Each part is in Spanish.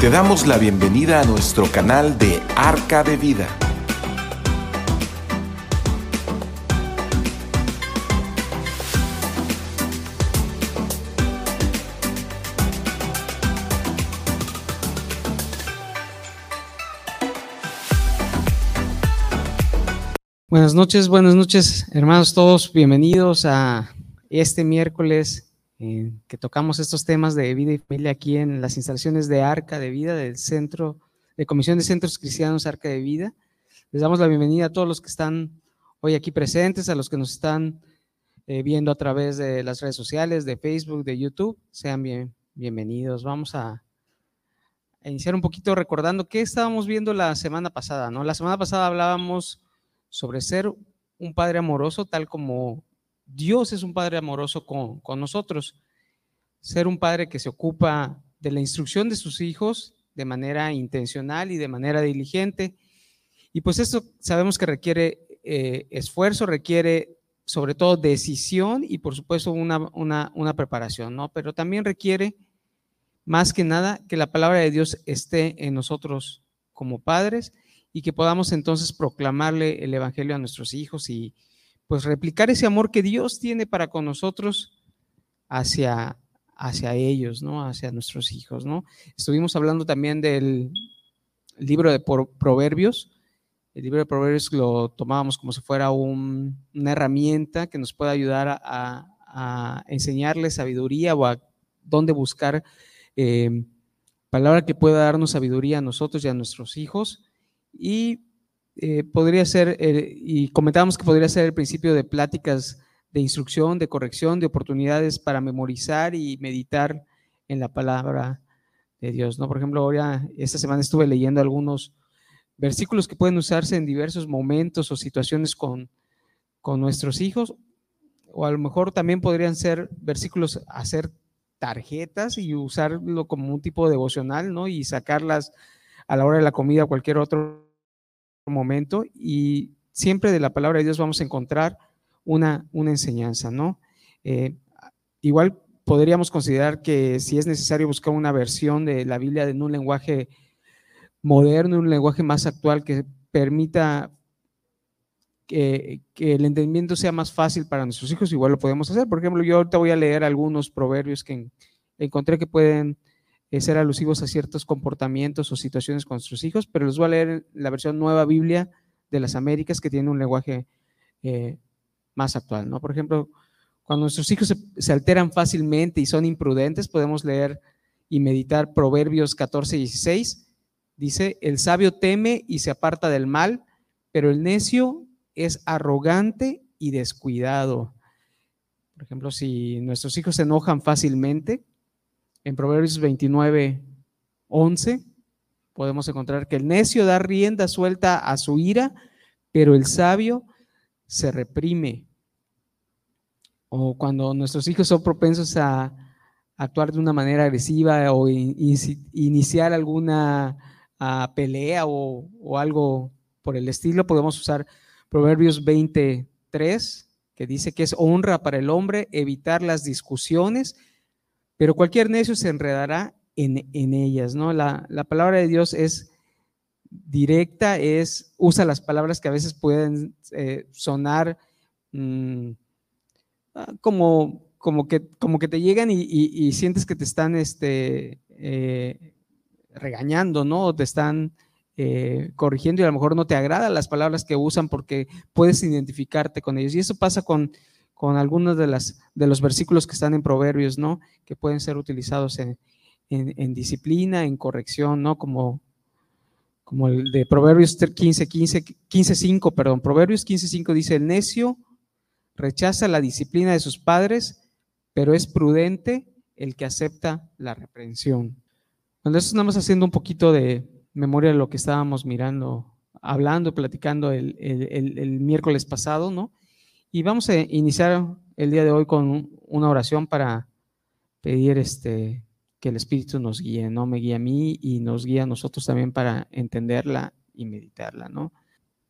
Te damos la bienvenida a nuestro canal de Arca de Vida. Buenas noches, buenas noches, hermanos todos. Bienvenidos a este miércoles eh, que tocamos estos temas de vida y familia aquí en las instalaciones de Arca de Vida del Centro de Comisión de Centros Cristianos Arca de Vida. Les damos la bienvenida a todos los que están hoy aquí presentes, a los que nos están eh, viendo a través de las redes sociales, de Facebook, de YouTube. Sean bien, bienvenidos. Vamos a, a iniciar un poquito recordando qué estábamos viendo la semana pasada, ¿no? La semana pasada hablábamos sobre ser un padre amoroso tal como Dios es un padre amoroso con, con, nosotros. Ser un padre que se ocupa de la instrucción de sus hijos de manera intencional y de manera diligente. Y pues esto sabemos que requiere eh, esfuerzo, requiere sobre todo decisión y por supuesto una, una, una preparación, ¿no? Pero también requiere más que nada que la palabra de Dios esté en nosotros como padres y que podamos entonces proclamarle el Evangelio a nuestros hijos y pues replicar ese amor que Dios tiene para con nosotros hacia, hacia ellos, ¿no? Hacia nuestros hijos, ¿no? Estuvimos hablando también del libro de Proverbios. El libro de Proverbios lo tomábamos como si fuera un, una herramienta que nos pueda ayudar a, a, enseñarle sabiduría o a dónde buscar eh, palabra que pueda darnos sabiduría a nosotros y a nuestros hijos y eh, podría ser, eh, y comentábamos que podría ser el principio de pláticas de instrucción, de corrección, de oportunidades para memorizar y meditar en la palabra de Dios, ¿no? Por ejemplo, ahora, esta semana estuve leyendo algunos versículos que pueden usarse en diversos momentos o situaciones con, con nuestros hijos, o a lo mejor también podrían ser versículos, hacer tarjetas y usarlo como un tipo devocional, ¿no? Y sacarlas a la hora de la comida, cualquier otro momento, y siempre de la palabra de Dios vamos a encontrar una, una enseñanza, ¿no? Eh, igual podríamos considerar que si es necesario buscar una versión de la Biblia en un lenguaje moderno, un lenguaje más actual que permita que, que, el entendimiento sea más fácil para nuestros hijos, igual lo podemos hacer. Por ejemplo, yo ahorita voy a leer algunos proverbios que encontré que pueden ser alusivos a ciertos comportamientos o situaciones con nuestros hijos, pero les voy a leer la versión Nueva Biblia de las Américas que tiene un lenguaje eh, más actual, ¿no? Por ejemplo, cuando nuestros hijos se, se, alteran fácilmente y son imprudentes, podemos leer y meditar Proverbios 14 y 16. Dice, el sabio teme y se aparta del mal, pero el necio es arrogante y descuidado. Por ejemplo, si nuestros hijos se enojan fácilmente, en Proverbios 29, 11, podemos encontrar que el necio da rienda suelta a su ira, pero el sabio se reprime. O cuando nuestros hijos son propensos a actuar de una manera agresiva o in, iniciar alguna uh, pelea o, o, algo por el estilo, podemos usar Proverbios 23, que dice que es honra para el hombre evitar las discusiones pero cualquier necio se enredará en, ellas, ¿no? La, la, palabra de Dios es directa, es, usa las palabras que a veces pueden eh, sonar mmm, como, como, que, como que te llegan y, sientes que te están este, eh, regañando, ¿no? O te están eh, corrigiendo y a lo mejor no te agradan las palabras que usan porque puedes identificarte con ellos. Y eso pasa con, con algunos de, las, de los versículos que están en Proverbios, ¿no? Que pueden ser utilizados en, en, disciplina, en corrección, ¿no? Como, como el de Proverbios 15, 15, 15, 5, perdón. Proverbios 15, 5 dice, el necio rechaza la disciplina de sus padres, pero es prudente el que acepta la reprensión. Eso estamos haciendo un poquito de memoria de lo que estábamos mirando, hablando, platicando el, el, el, el miércoles pasado, ¿no? Y vamos a iniciar el día de hoy con una oración para pedir este, que el Espíritu nos guíe, no me guíe a mí y nos guíe a nosotros también para entenderla y meditarla, ¿no?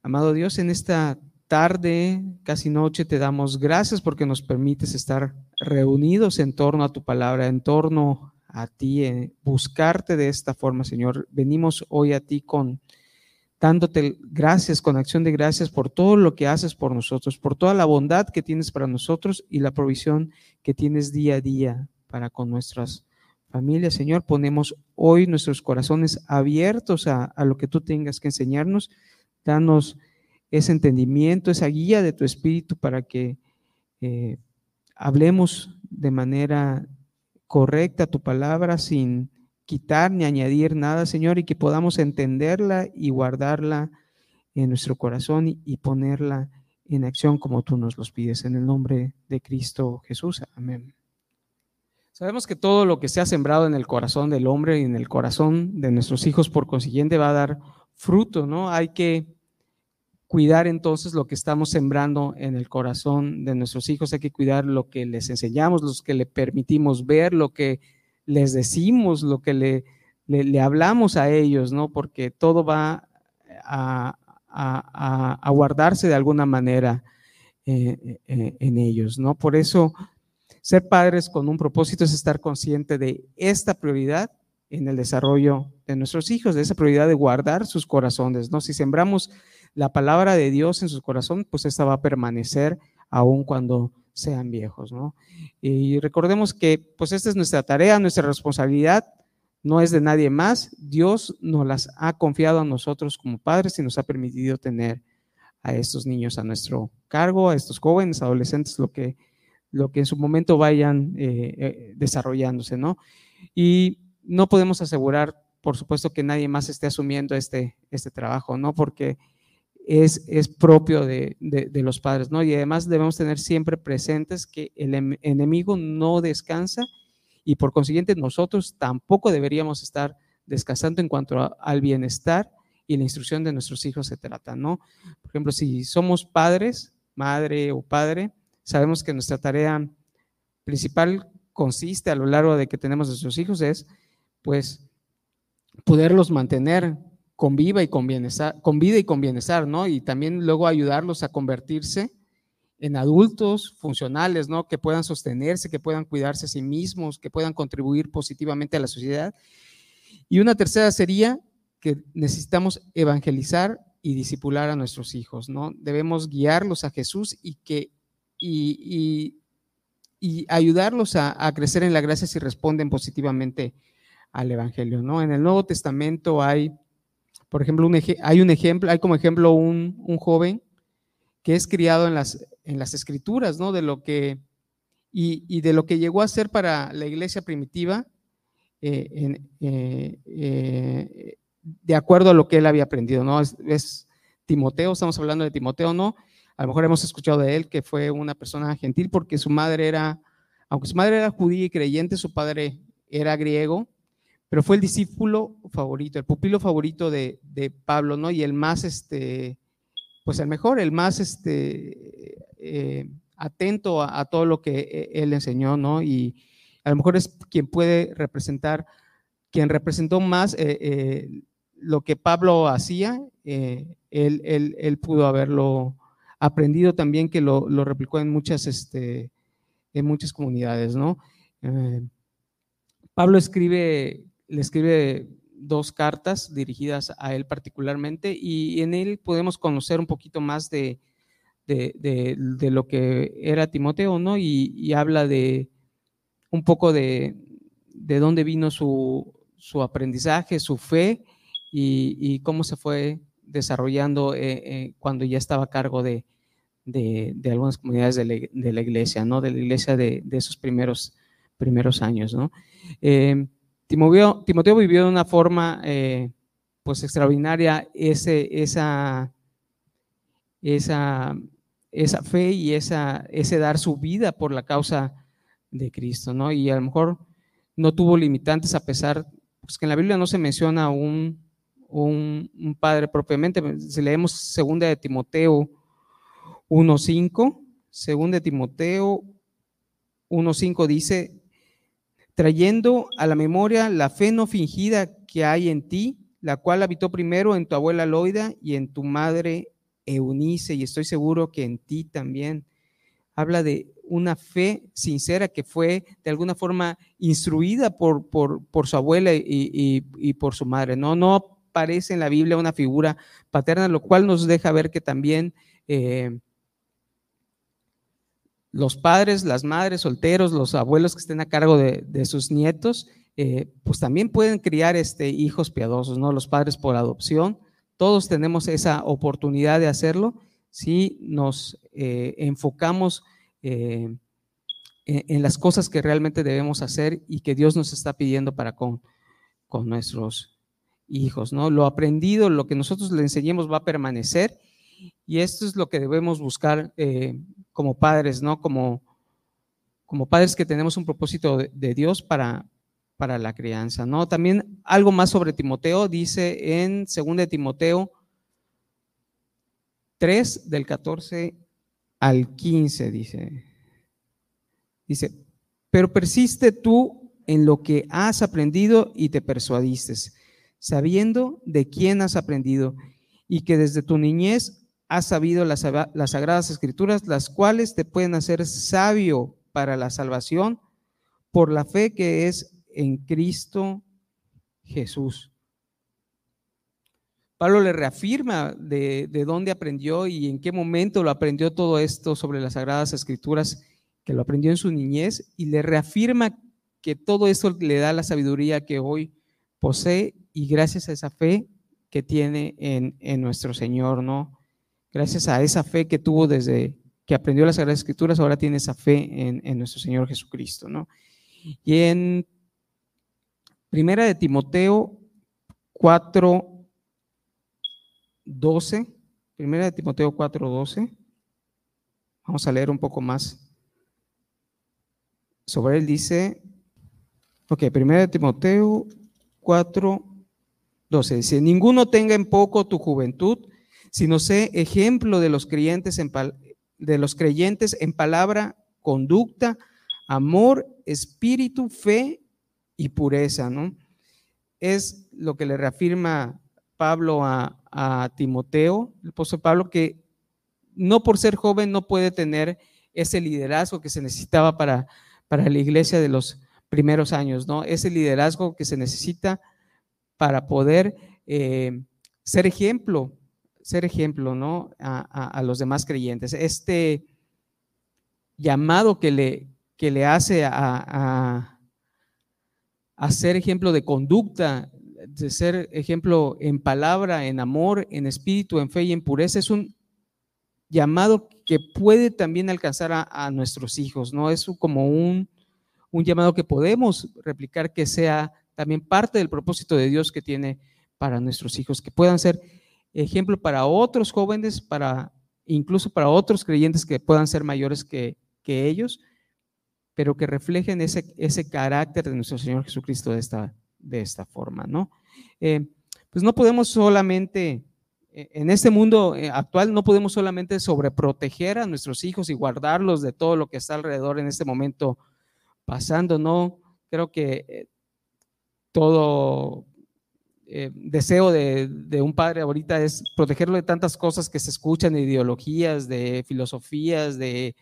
Amado Dios, en esta tarde, casi noche, te damos gracias porque nos permites estar reunidos en torno a tu palabra, en torno a ti, eh, buscarte de esta forma, Señor. Venimos hoy a ti con dándote gracias, con acción de gracias por todo lo que haces por nosotros, por toda la bondad que tienes para nosotros y la provisión que tienes día a día para con nuestras familias. Señor, ponemos hoy nuestros corazones abiertos a, lo que tú tengas que enseñarnos. Danos ese entendimiento, esa guía de tu espíritu para que eh, hablemos de manera correcta tu palabra sin quitar ni añadir nada, Señor, y que podamos entenderla y guardarla en nuestro corazón y, ponerla en acción como tú nos los pides. En el nombre de Cristo Jesús. Amén. Sabemos que todo lo que se ha sembrado en el corazón del hombre y en el corazón de nuestros hijos, por consiguiente, va a dar fruto, ¿no? Hay que cuidar entonces lo que estamos sembrando en el corazón de nuestros hijos, hay que cuidar lo que les enseñamos, lo que le permitimos ver, lo que les decimos, lo que le, le, hablamos a ellos, ¿no? Porque todo va a, a, guardarse de alguna manera eh, eh, en ellos, ¿no? Por eso, ser padres con un propósito es estar consciente de esta prioridad en el desarrollo de nuestros hijos, de esa prioridad de guardar sus corazones, ¿no? Si sembramos la palabra de Dios en su corazón, pues esta va a permanecer aun cuando sean viejos, ¿no? Y recordemos que pues esta es nuestra tarea, nuestra responsabilidad, no es de nadie más. Dios nos las ha confiado a nosotros como padres y nos ha permitido tener a estos niños a nuestro cargo, a estos jóvenes, adolescentes, lo que, lo que en su momento vayan eh, eh, desarrollándose, ¿no? Y no podemos asegurar, por supuesto, que nadie más esté asumiendo este, este trabajo, ¿no? Porque es, es propio de, de, los padres, ¿no? Y además debemos tener siempre presentes que el em, enemigo no descansa y por consiguiente nosotros tampoco deberíamos estar descansando en cuanto al bienestar y la instrucción de nuestros hijos se trata, ¿no? Por ejemplo, si somos padres, madre o padre, sabemos que nuestra tarea principal consiste a lo largo de que tenemos nuestros hijos es, pues, poderlos mantener con vida y con bienestar, con vida y con bienestar, ¿no? Y también luego ayudarlos a convertirse en adultos funcionales, ¿no? Que puedan sostenerse, que puedan cuidarse a sí mismos, que puedan contribuir positivamente a la sociedad. Y una tercera sería que necesitamos evangelizar y disipular a nuestros hijos, ¿no? Debemos guiarlos a Jesús y que y, y, ayudarlos a, a, crecer en la gracia si responden positivamente al Evangelio, ¿no? En el Nuevo Testamento hay por ejemplo, hay un ejemplo, hay como ejemplo un, joven que es criado en las, en las escrituras, ¿no? De lo que, y, de lo que llegó a ser para la iglesia primitiva, eh, eh, eh, de acuerdo a lo que él había aprendido, ¿no? Es, Timoteo, estamos hablando de Timoteo, ¿no? A lo mejor hemos escuchado de él que fue una persona gentil porque su madre era, aunque su madre era judía y creyente, su padre era griego, pero fue el discípulo favorito, el pupilo favorito de, Pablo, ¿no? Y el más, este, pues el mejor, el más, este, eh, atento a, todo lo que e, él enseñó, ¿no? Y a lo mejor es quien puede representar, quien representó más eh, eh, lo que Pablo hacía, él, él, pudo haberlo aprendido también, que lo, lo replicó en muchas, este, en muchas comunidades, ¿no? Pablo escribe le escribe dos cartas dirigidas a él particularmente y en él podemos conocer un poquito más de, de, lo que era Timoteo, ¿no? Y, habla de un poco de, de dónde vino su, su, aprendizaje, su fe y, cómo se fue desarrollando eh, eh, cuando ya estaba a cargo de, algunas comunidades de la, iglesia, ¿no? De la iglesia de, esos primeros, primeros años, ¿no? Eh, Timoteo, vivió de una forma eh, pues extraordinaria esa, esa, esa fe y esa, ese dar su vida por la causa de Cristo, ¿no? Y a lo mejor no tuvo limitantes a pesar, pues que en la Biblia no se menciona un, un, padre propiamente. Si leemos segunda de Timoteo 1.5, segunda de Timoteo 1.5 dice, trayendo a la memoria la fe no fingida que hay en ti, la cual habitó primero en tu abuela Loida y en tu madre Eunice, y estoy seguro que en ti también. habla de una fe sincera que fue de alguna forma instruida por, por, su abuela y, por su madre. No, no aparece en la Biblia una figura paterna, lo cual nos deja ver que también eh, los padres, las madres solteros, los abuelos que estén a cargo de, sus nietos, eh, pues también pueden criar este, hijos piadosos, ¿no? Los padres por adopción, todos tenemos esa oportunidad de hacerlo si nos eh, enfocamos eh, en, las cosas que realmente debemos hacer y que Dios nos está pidiendo para con, con nuestros hijos, ¿no? Lo aprendido, lo que nosotros le enseñemos va a permanecer y esto es lo que debemos buscar como padres, ¿no? Como, como padres que tenemos un propósito de, Dios para, para la crianza, ¿no? También algo más sobre Timoteo, dice en 2 Timoteo 3 del 14 al 15, dice. Dice, pero persiste tú en lo que has aprendido y te persuadiste, sabiendo de quién has aprendido y que desde tu niñez has sabido las, sagradas escrituras, las cuales te pueden hacer sabio para la salvación por la fe que es en Cristo Jesús. Pablo le reafirma de, de, dónde aprendió y en qué momento lo aprendió todo esto sobre las Sagradas Escrituras, que lo aprendió en su niñez, y le reafirma que todo esto le da la sabiduría que hoy posee y gracias a esa fe que tiene en, en nuestro Señor, ¿no? Gracias a esa fe que tuvo desde que aprendió las Sagradas Escrituras, ahora tiene esa fe en, nuestro Señor Jesucristo, ¿no? Y en Primera de Timoteo 4, 12, Primera de Timoteo 4, 12, vamos a leer un poco más sobre él, dice, ok, Primera de Timoteo 4, 12, dice, ninguno tenga en poco tu juventud, sino sé ejemplo de los creyentes en, de los creyentes en palabra, conducta, amor, espíritu, fe y pureza, ¿no? Es lo que le reafirma Pablo a, Timoteo, el apóstol Pablo, que no por ser joven no puede tener ese liderazgo que se necesitaba para, para la iglesia de los primeros años, ¿no? Ese liderazgo que se necesita para poder eh, ser ejemplo ser ejemplo, ¿no? A, los demás creyentes. Este llamado que le, que le hace a, a, ser ejemplo de conducta, de ser ejemplo en palabra, en amor, en espíritu, en fe y en pureza, es un llamado que puede también alcanzar a, nuestros hijos, ¿no? Es como un, un llamado que podemos replicar que sea también parte del propósito de Dios que tiene para nuestros hijos, que puedan ser ejemplo para otros jóvenes, para incluso para otros creyentes que puedan ser mayores que, ellos, pero que reflejen ese, ese carácter de nuestro Señor Jesucristo de esta, de esta forma, ¿no? Eh, pues no podemos solamente, eh, en este mundo eh, actual, no podemos solamente sobreproteger a nuestros hijos y guardarlos de todo lo que está alrededor en este momento pasando, ¿no? Creo que todo eh, deseo de, un padre ahorita es protegerlo de tantas cosas que se escuchan, de ideologías, de filosofías, de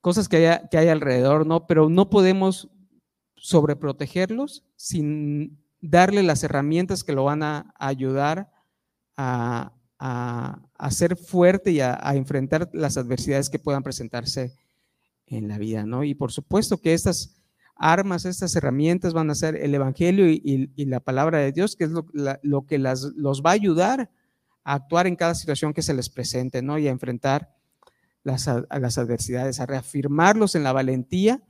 cosas que hay, que hay alrededor, ¿no? Pero no podemos sobreprotegerlos sin darle las herramientas que lo van a, ayudar a, ser fuerte y a, enfrentar las adversidades que puedan presentarse en la vida, ¿no? Y por supuesto que estas armas, estas herramientas van a ser el Evangelio y, la palabra de Dios, que es lo, que los va a ayudar a actuar en cada situación que se les presente, ¿no? Y a enfrentar las, a las adversidades, a reafirmarlos en la valentía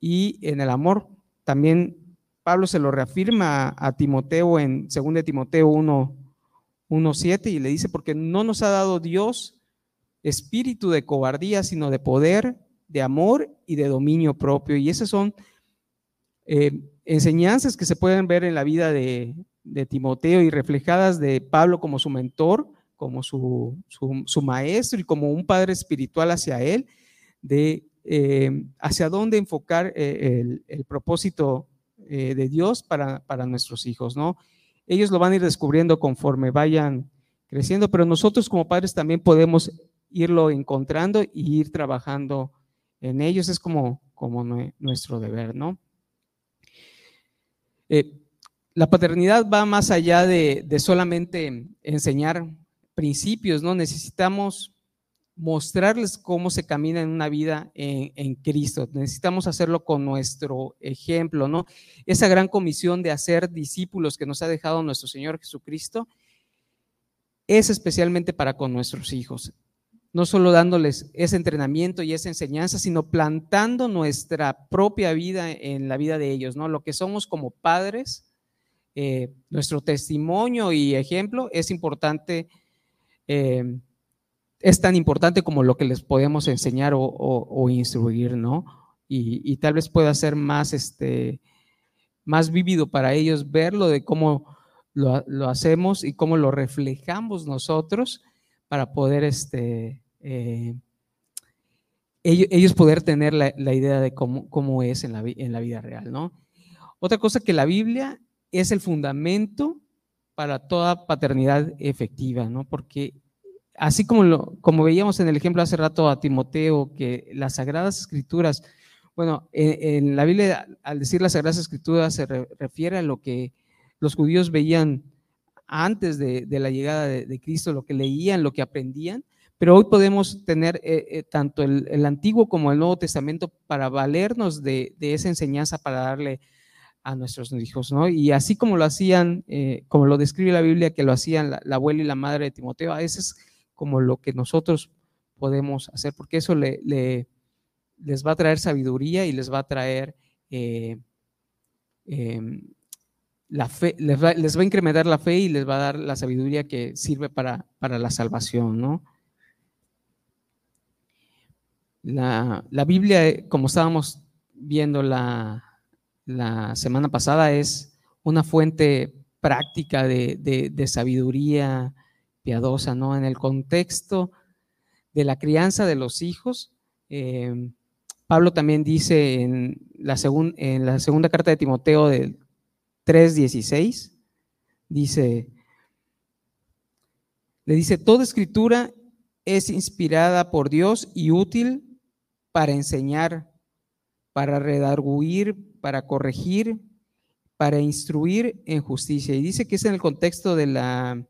y en el amor. También Pablo se lo reafirma a, Timoteo en 2 Timoteo 1, 1.7 y le dice, porque no nos ha dado Dios espíritu de cobardía, sino de poder, de amor y de dominio propio. Y esas son eh, enseñanzas que se pueden ver en la vida de, Timoteo y reflejadas de Pablo como su mentor, como su, maestro y como un padre espiritual hacia él, de eh, hacia dónde enfocar eh, el, propósito de Dios para, para nuestros hijos, ¿no? Ellos lo van a ir descubriendo conforme vayan creciendo, pero nosotros como padres también podemos irlo encontrando y ir trabajando en ellos. Es como, nuestro deber, ¿no? Eh, la paternidad va más allá de, solamente enseñar principios, ¿no? Necesitamos mostrarles cómo se camina en una vida en, en, Cristo. Necesitamos hacerlo con nuestro ejemplo, ¿no? Esa gran comisión de hacer discípulos que nos ha dejado nuestro Señor Jesucristo es especialmente para con nuestros hijos. No solo dándoles ese entrenamiento y esa enseñanza, sino plantando nuestra propia vida en la vida de ellos, ¿no? Lo que somos como padres, eh, nuestro testimonio y ejemplo es importante. Eh, es tan importante como lo que les podemos enseñar o, instruir, ¿no? Y, tal vez pueda ser más, este, más vívido para ellos verlo de cómo lo, hacemos y cómo lo reflejamos nosotros para poder, este, eh, ellos, poder tener la, idea de cómo, cómo es en la, en la vida real, ¿no? Otra cosa que la Biblia es el fundamento para toda paternidad efectiva, ¿no? Porque así como, lo, como veíamos en el ejemplo hace rato a Timoteo, que las Sagradas Escrituras, bueno, en, la Biblia al decir las Sagradas Escrituras se refiere a lo que los judíos veían antes de, la llegada de, Cristo, lo que leían, lo que aprendían, pero hoy podemos tener eh, eh, tanto el, Antiguo como el Nuevo Testamento para valernos de, esa enseñanza, para darle a nuestros hijos, ¿no? Y así como lo hacían, eh, como lo describe la Biblia, que lo hacían la, la abuela y la madre de Timoteo, a veces como lo que nosotros podemos hacer, porque eso le, les va a traer sabiduría y les va a traer em, la fe, les va, a incrementar la fe y les va a dar la sabiduría que sirve para, para la salvación, ¿no? La, Biblia, como estábamos viendo la, la, semana pasada, es una fuente práctica de, de sabiduría, piadosa, ¿no? En el contexto de la crianza de los hijos, eh, Pablo también dice en la, en la segunda carta de Timoteo del 3.16, dice, le dice, toda escritura es inspirada por Dios y útil para enseñar, para redarguir, para corregir, para instruir en justicia. Y dice que es en el contexto de la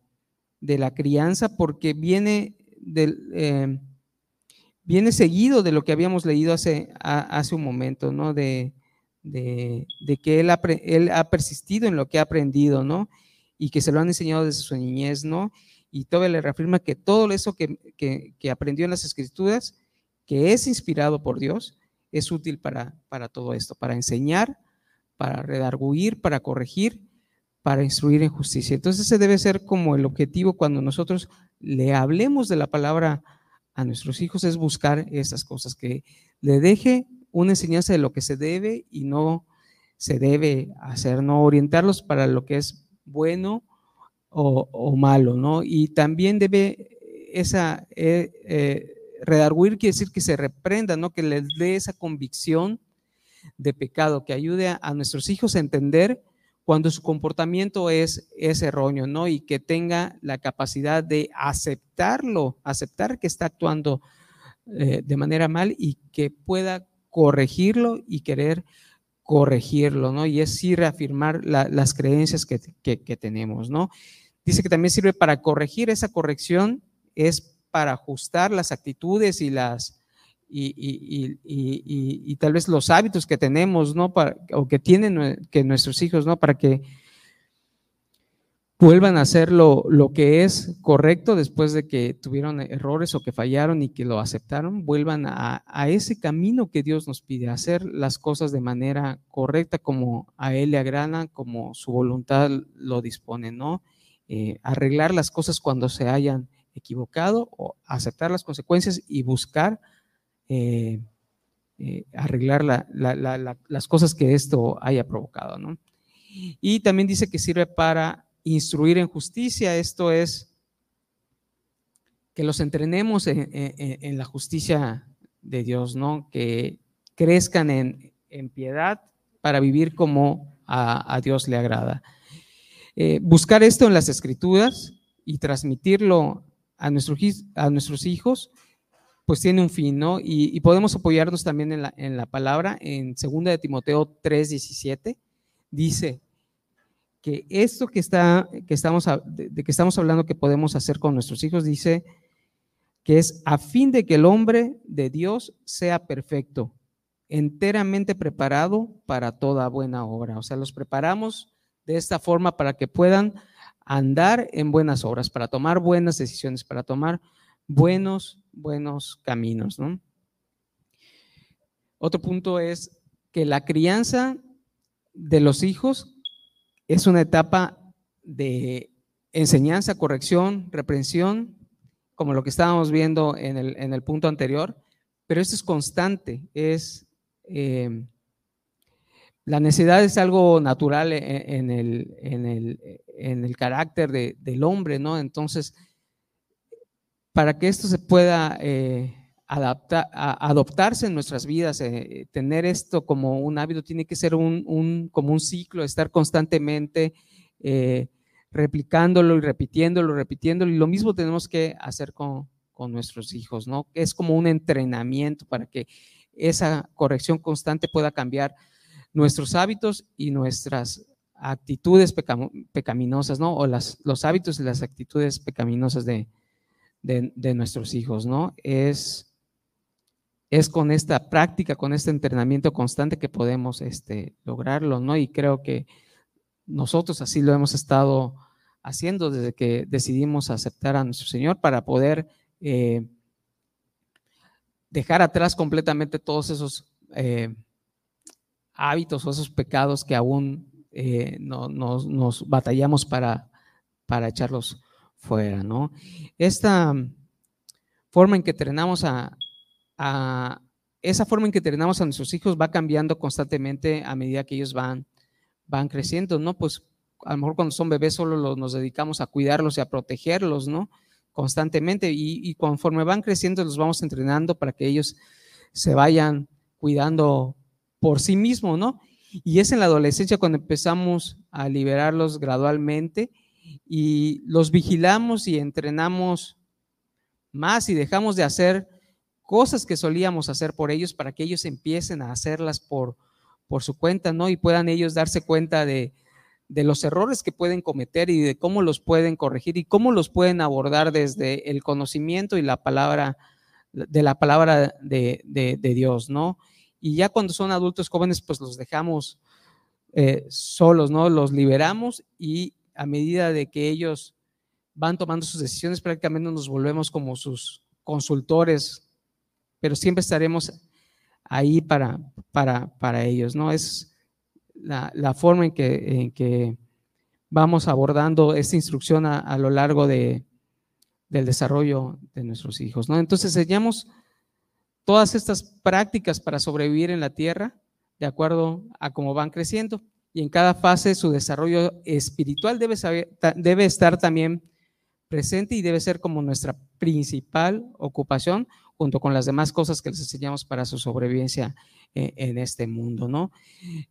de la crianza porque viene, del, eh, viene seguido de lo que habíamos leído hace, hace un momento, ¿no? De, de, que él, él, ha persistido en lo que ha aprendido, ¿no? Y que se lo han enseñado desde su niñez, ¿no? Y todavía le reafirma que todo eso que, que, aprendió en las escrituras, que es inspirado por Dios, es útil para, para todo esto, para enseñar, para redarguir, para corregir para instruir en justicia. Entonces ese debe ser como el objetivo cuando nosotros le hablemos de la palabra a nuestros hijos, es buscar esas cosas, que le deje una enseñanza de lo que se debe y no se debe hacer, no orientarlos para lo que es bueno o, malo, ¿no? Y también debe esa, eh, eh, redarguir quiere decir que se reprenda, ¿no? Que les dé esa convicción de pecado, que ayude a nuestros hijos a entender cuando su comportamiento es, erróneo, ¿no? Y que tenga la capacidad de aceptarlo, aceptar que está actuando eh, de manera mal y que pueda corregirlo y querer corregirlo, ¿no? Y es sí reafirmar las creencias que, que, tenemos, ¿no? Dice que también sirve para corregir esa corrección, es para ajustar las actitudes y las, y, tal vez los hábitos que tenemos, ¿no? Para, o que tienen que nuestros hijos, ¿no? Para que vuelvan a hacer lo, que es correcto después de que tuvieron errores o que fallaron y que lo aceptaron, vuelvan a, ese camino que Dios nos pide, hacer las cosas de manera correcta como a Él le agrada, como su voluntad lo dispone, ¿no? Eh, arreglar las cosas cuando se hayan equivocado o aceptar las consecuencias y buscar eh, eh, arreglar las cosas que esto haya provocado. ¿no? Y también dice que sirve para instruir en justicia, esto es que los entrenemos en, la justicia de Dios, ¿no? que crezcan en, piedad para vivir como a, Dios le agrada. Eh, buscar esto en las escrituras y transmitirlo a nuestros, a nuestros hijos pues tiene un fin, ¿no? Y, podemos apoyarnos también en la, en la palabra, en 2 de Timoteo 3, 17, dice que esto que, está, que estamos, de, que estamos hablando que podemos hacer con nuestros hijos, dice que es a fin de que el hombre de Dios sea perfecto, enteramente preparado para toda buena obra. O sea, los preparamos de esta forma para que puedan andar en buenas obras, para tomar buenas decisiones, para tomar buenos, buenos caminos. ¿no? Otro punto es que la crianza de los hijos es una etapa de enseñanza, corrección, reprensión, como lo que estábamos viendo en el, en el punto anterior, pero esto es constante, es... Eh, la necesidad es algo natural en, el, en, el, en el, carácter del hombre, ¿no? Entonces, para que esto se pueda eh, adaptar, adoptarse en nuestras vidas, eh, tener esto como un hábito, tiene que ser un, como un ciclo, estar constantemente eh, replicándolo y repitiéndolo, repitiéndolo. Y lo mismo tenemos que hacer con, con nuestros hijos, ¿no? Es como un entrenamiento para que esa corrección constante pueda cambiar nuestros hábitos y nuestras actitudes pecaminosas, ¿no? O las, los hábitos y las actitudes pecaminosas de, de, nuestros hijos, ¿no? Es, es con esta práctica, con este entrenamiento constante que podemos este, lograrlo, ¿no? Y creo que nosotros así lo hemos estado haciendo desde que decidimos aceptar a nuestro Señor para poder eh, dejar atrás completamente todos esos eh, hábitos o esos pecados que aún eh, no, nos batallamos para, para echarlos fuera, ¿no? Esta forma en que entrenamos a, esa forma en que entrenamos a nuestros hijos va cambiando constantemente a medida que ellos van, van creciendo, ¿no? Pues a lo mejor cuando son bebés solo nos dedicamos a cuidarlos y a protegerlos, ¿no? Constantemente y, y, conforme van creciendo los vamos entrenando para que ellos se vayan cuidando por sí mismos, ¿no? Y es en la adolescencia cuando empezamos a liberarlos gradualmente y los vigilamos y entrenamos más y dejamos de hacer cosas que solíamos hacer por ellos para que ellos empiecen a hacerlas por, por su cuenta, ¿no? Y puedan ellos darse cuenta de, los errores que pueden cometer y de cómo los pueden corregir y cómo los pueden abordar desde el conocimiento y la palabra, de la palabra de, Dios, ¿no? Y ya cuando son adultos jóvenes, pues los dejamos eh, solos, ¿no? Los liberamos y a medida de que ellos van tomando sus decisiones, prácticamente nos volvemos como sus consultores, pero siempre estaremos ahí para, para, para ellos, ¿no? Es la, forma en que, en que, vamos abordando esta instrucción a, lo largo de, del desarrollo de nuestros hijos, ¿no? Entonces enseñamos todas estas prácticas para sobrevivir en la tierra de acuerdo a cómo van creciendo y en cada fase su desarrollo espiritual debe, estar también presente y debe ser como nuestra principal ocupación junto con las demás cosas que les enseñamos para su sobrevivencia eh, en, este mundo, ¿no?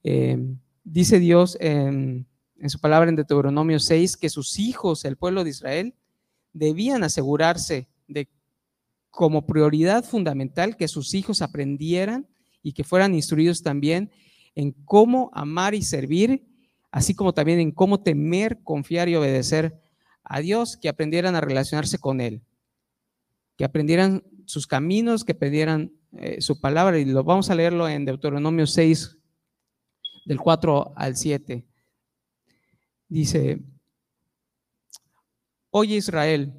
Em, dice Dios en, en su palabra en Deuteronomio 6 que sus hijos, el pueblo de Israel, debían asegurarse de como prioridad fundamental que sus hijos aprendieran y que fueran instruidos también en cómo amar y servir, así como también en cómo temer, confiar y obedecer a Dios, que aprendieran a relacionarse con Él, que aprendieran sus caminos, que aprendieran eh, su palabra. Y lo vamos a leerlo en Deuteronomio 6, del 4 al 7. Dice, oye Israel,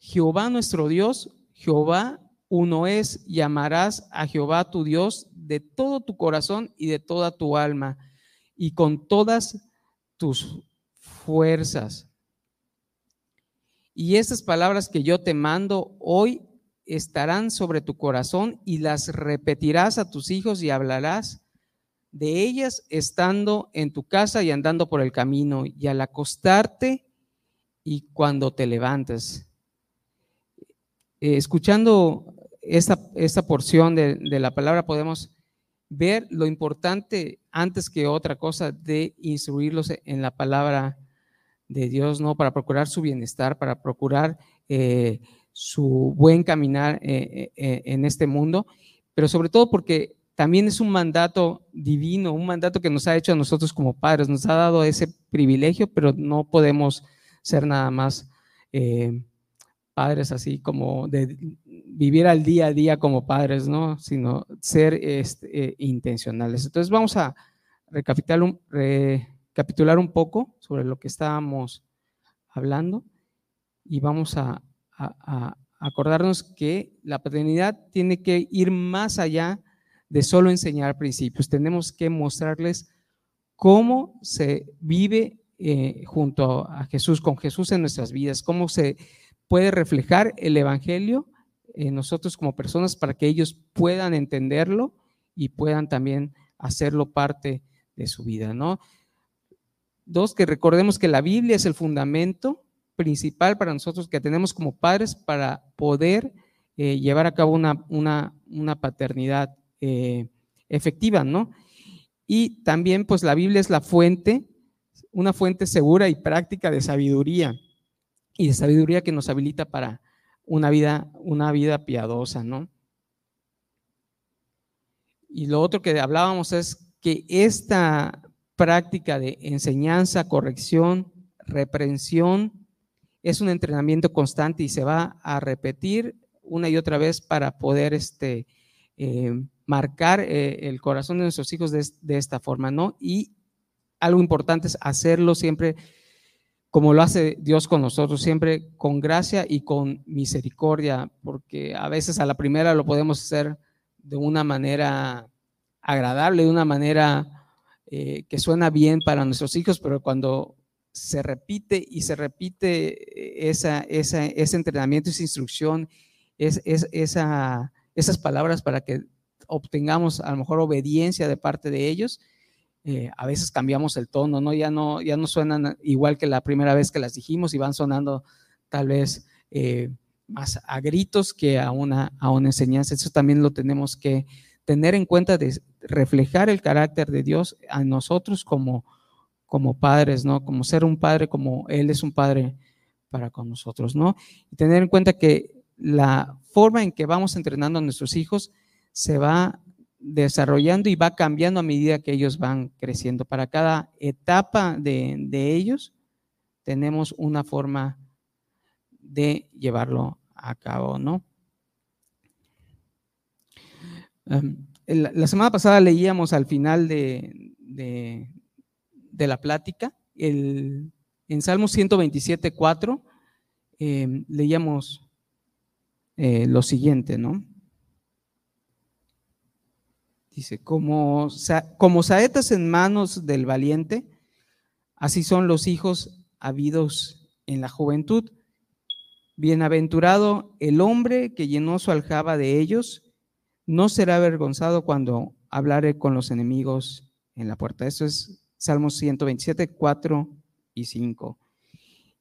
Jehová nuestro Dios, Jehová uno es, llamarás a Jehová tu Dios de todo tu corazón y de toda tu alma y con todas tus fuerzas. Y estas palabras que yo te mando hoy estarán sobre tu corazón y las repetirás a tus hijos y hablarás de ellas estando en tu casa y andando por el camino y al acostarte y cuando te levantes. Eh, escuchando esta, esta porción de, la palabra podemos ver lo importante antes que otra cosa de instruirlos en la palabra de Dios, ¿no? Para procurar su bienestar, para procurar eh, su buen caminar eh, en este mundo, pero sobre todo porque también es un mandato divino, un mandato que nos ha hecho a nosotros como padres, nos ha dado ese privilegio, pero no podemos ser nada más padres así como de vivir al día a día como padres, ¿no? Sino ser este, intencionales. Entonces vamos a recapitular un, recapitular un poco sobre lo que estábamos hablando y vamos a, acordarnos que la paternidad tiene que ir más allá de solo enseñar principios. Tenemos que mostrarles cómo se vive eh, junto a Jesús, con Jesús en nuestras vidas, cómo se puede reflejar el Evangelio en nosotros como personas para que ellos puedan entenderlo y puedan también hacerlo parte de su vida, ¿no? Dos, que recordemos que la Biblia es el fundamento principal para nosotros que tenemos como padres para poder eh, llevar a cabo una, una, paternidad eh, efectiva, ¿no? Y también, pues la Biblia es la fuente, una fuente segura y práctica de sabiduría y de sabiduría que nos habilita para una vida, una vida piadosa, ¿no? Y lo otro que hablábamos es que esta práctica de enseñanza, corrección, reprensión, es un entrenamiento constante y se va a repetir una y otra vez para poder este, eh, marcar eh, el corazón de nuestros hijos de, de, esta forma, ¿no? Y algo importante es hacerlo siempre como lo hace Dios con nosotros, siempre con gracia y con misericordia, porque a veces a la primera lo podemos hacer de una manera agradable, de una manera eh, que suena bien para nuestros hijos, pero cuando se repite y se repite esa, ese entrenamiento, esa instrucción, es, esa, esas palabras para que obtengamos a lo mejor obediencia de parte de ellos, eh, a veces cambiamos el tono, ¿no? Ya, ¿no? ya no suenan igual que la primera vez que las dijimos y van sonando tal vez eh, más a gritos que a una, a una enseñanza. Eso también lo tenemos que tener en cuenta de reflejar el carácter de Dios a nosotros como, como padres, ¿no? Como ser un padre, como Él es un padre para con nosotros, ¿no? Y tener en cuenta que la forma en que vamos entrenando a nuestros hijos se va desarrollando y va cambiando a medida que ellos van creciendo. Para cada etapa de, de ellos tenemos una forma de llevarlo a cabo, ¿no? la semana pasada leíamos al final de, la plática, el, en Salmos 127, 4, em, leíamos eh, lo siguiente, ¿no? Dice, como, como saetas en manos del valiente, así son los hijos habidos en la juventud. Bienaventurado el hombre que llenó su aljaba de ellos no será avergonzado cuando hablare con los enemigos en la puerta. Eso es Salmos 127, 4 y 5.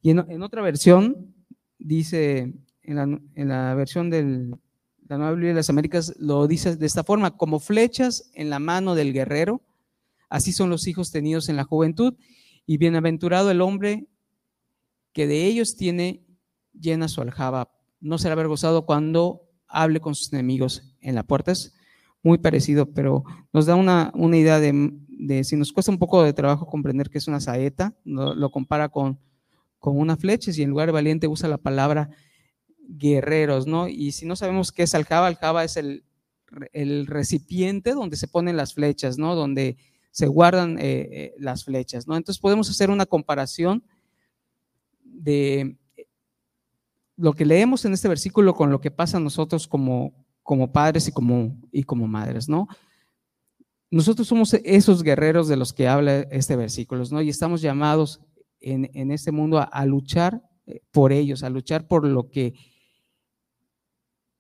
Y en, otra versión, dice, en la, versión de la Nueva Biblia de las Américas, lo dice de esta forma, como flechas en la mano del guerrero, así son los hijos tenidos en la juventud, y bienaventurado el hombre que de ellos tiene llena su aljaba. No será avergonzado cuando hable con sus enemigos en la puerta. Es muy parecido, pero nos da una, idea de, si nos cuesta un poco de trabajo comprender que es una saeta, lo, compara con, con una flecha y en lugar de valiente usa la palabra guerreros, ¿no? Y si no sabemos qué es aljaba, aljaba es el, el recipiente donde se ponen las flechas, ¿no? Donde se guardan eh, eh, las flechas, ¿no? Entonces podemos hacer una comparación de lo que leemos en este versículo con lo que pasa a nosotros como, como padres y como, y como madres, ¿no? Nosotros somos esos guerreros de los que habla este versículo, ¿no? Y estamos llamados en, en este mundo a, luchar eh, por ellos, a luchar por lo que,